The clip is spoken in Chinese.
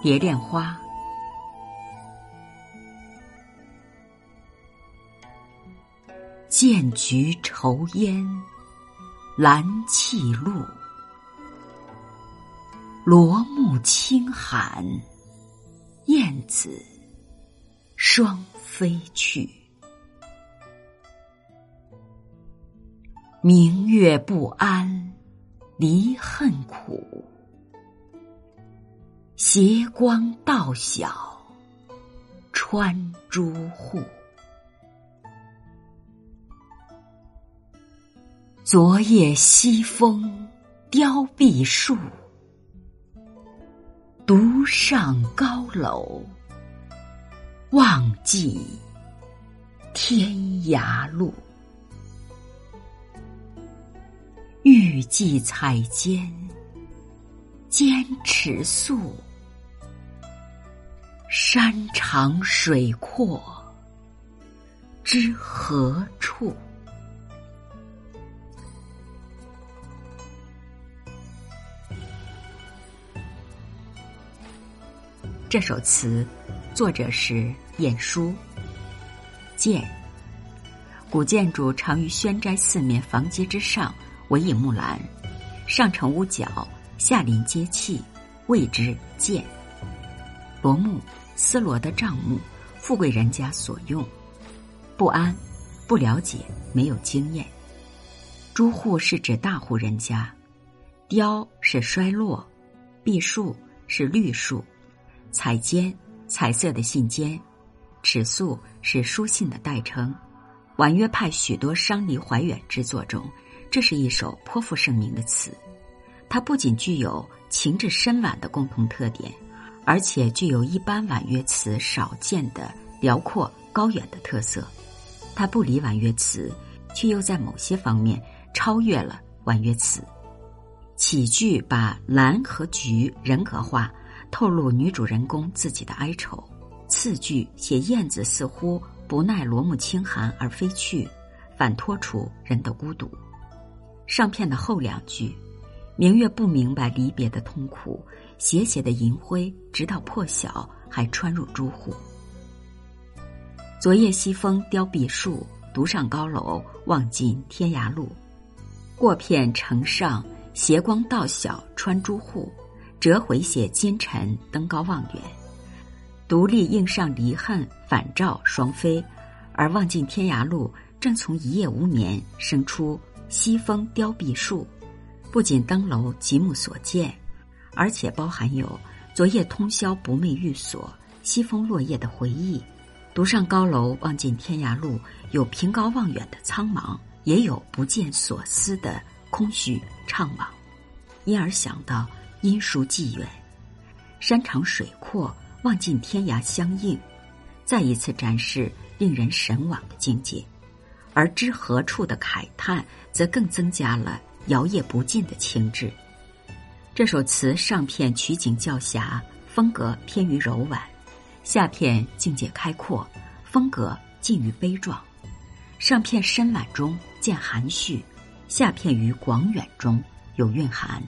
蝶恋花。剑菊愁烟，兰泣露。罗幕轻寒，燕子双飞去。明月不安，离恨苦。斜光到晓，穿朱户。昨夜西风凋碧树，独上高楼，望尽天涯路。欲寄彩笺，兼尺素。山长水阔，知何处？这首词，作者是晏殊。剑，古建筑常于宣斋四面房阶之上围以木栏，上承屋角，下临阶砌，谓之建。罗幕，丝罗的帐幕，富贵人家所用。不安，不了解，没有经验。朱户是指大户人家。凋是衰落，碧树是绿树。彩笺，彩色的信笺；尺素是书信的代称。婉约派许多伤离怀远之作中，这是一首颇负盛名的词。它不仅具有情致深婉的共同特点，而且具有一般婉约词少见的辽阔高远的特色。它不离婉约词，却又在某些方面超越了婉约词。起句把兰和菊人格化。透露女主人公自己的哀愁。次句写燕子似乎不耐罗幕清寒而飞去，反托出人的孤独。上片的后两句，明月不明白离别的痛苦，斜斜的银辉直到破晓还穿入朱户。昨夜西风凋碧树，独上高楼望尽天涯路。过片城上斜光到晓穿朱户。折回写今晨登高望远，独立应上离恨反照双飞，而望尽天涯路正从一夜无眠生出西风凋碧树，不仅登楼极目所见，而且包含有昨夜通宵不寐寓所、西风落叶的回忆。独上高楼望尽天涯路，有凭高望远的苍茫，也有不见所思的空虚怅惘，因而想到。因疏际远，山长水阔，望尽天涯相映，再一次展示令人神往的境界；而知何处的慨叹，则更增加了摇曳不尽的情致。这首词上片取景较狭，风格偏于柔婉；下片境界开阔，风格近于悲壮。上片深婉中见含蓄，下片于广远中有蕴含。